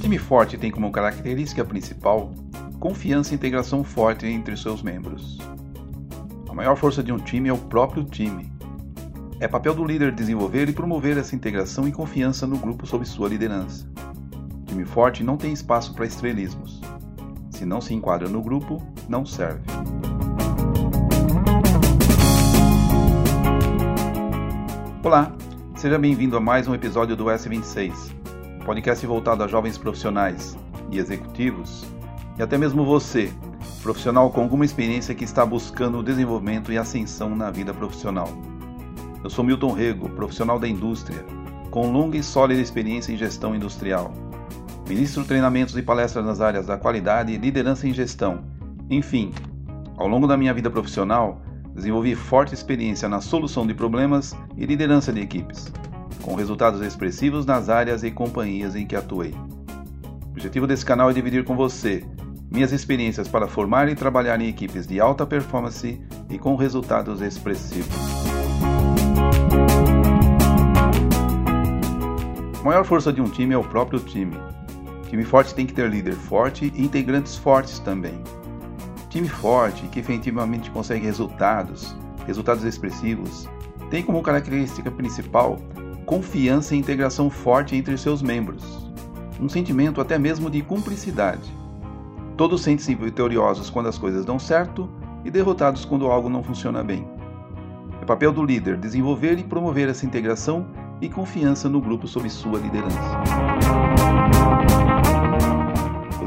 Time forte tem como característica principal confiança e integração forte entre seus membros. A maior força de um time é o próprio time. É papel do líder desenvolver e promover essa integração e confiança no grupo sob sua liderança. Time forte não tem espaço para estrelismos. Se não se enquadra no grupo, não serve. Olá, seja bem-vindo a mais um episódio do S26, podcast voltado a jovens profissionais e executivos, e até mesmo você, profissional com alguma experiência que está buscando o desenvolvimento e ascensão na vida profissional. Eu sou Milton Rego, profissional da indústria, com longa e sólida experiência em gestão industrial. Ministro treinamentos e palestras nas áreas da qualidade, liderança e gestão. Enfim, ao longo da minha vida profissional, desenvolvi forte experiência na solução de problemas e liderança de equipes, com resultados expressivos nas áreas e companhias em que atuei. O objetivo desse canal é dividir com você minhas experiências para formar e trabalhar em equipes de alta performance e com resultados expressivos. A maior força de um time é o próprio time. Time forte tem que ter líder forte e integrantes fortes também time forte que efetivamente consegue resultados, resultados expressivos, tem como característica principal confiança e integração forte entre seus membros, um sentimento até mesmo de cumplicidade. Todos sentem-se vitoriosos quando as coisas dão certo e derrotados quando algo não funciona bem. É papel do líder desenvolver e promover essa integração e confiança no grupo sob sua liderança.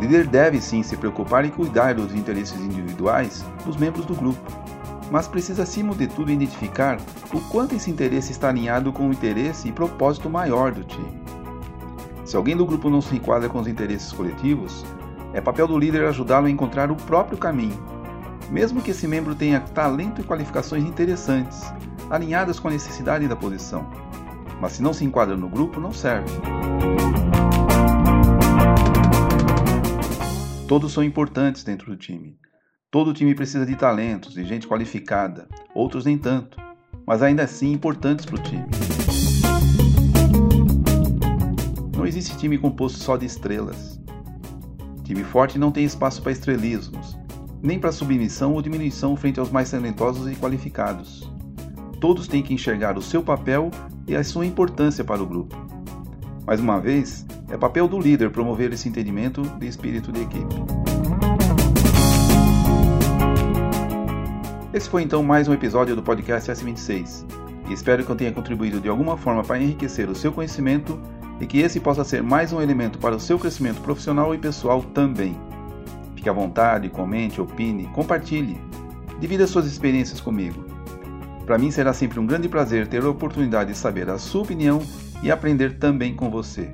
O líder deve sim se preocupar em cuidar dos interesses individuais dos membros do grupo, mas precisa acima de tudo identificar o quanto esse interesse está alinhado com o interesse e propósito maior do time. Se alguém do grupo não se enquadra com os interesses coletivos, é papel do líder ajudá-lo a encontrar o próprio caminho, mesmo que esse membro tenha talento e qualificações interessantes, alinhadas com a necessidade da posição. Mas se não se enquadra no grupo, não serve. Todos são importantes dentro do time. Todo time precisa de talentos, de gente qualificada, outros nem tanto, mas ainda assim importantes para o time. Não existe time composto só de estrelas. Time forte não tem espaço para estrelismos, nem para submissão ou diminuição frente aos mais talentosos e qualificados. Todos têm que enxergar o seu papel e a sua importância para o grupo. Mais uma vez, é papel do líder promover esse entendimento de espírito de equipe. Esse foi então mais um episódio do podcast S26 e espero que eu tenha contribuído de alguma forma para enriquecer o seu conhecimento e que esse possa ser mais um elemento para o seu crescimento profissional e pessoal também. Fique à vontade, comente, opine, compartilhe, divida suas experiências comigo. Para mim será sempre um grande prazer ter a oportunidade de saber a sua opinião e aprender também com você.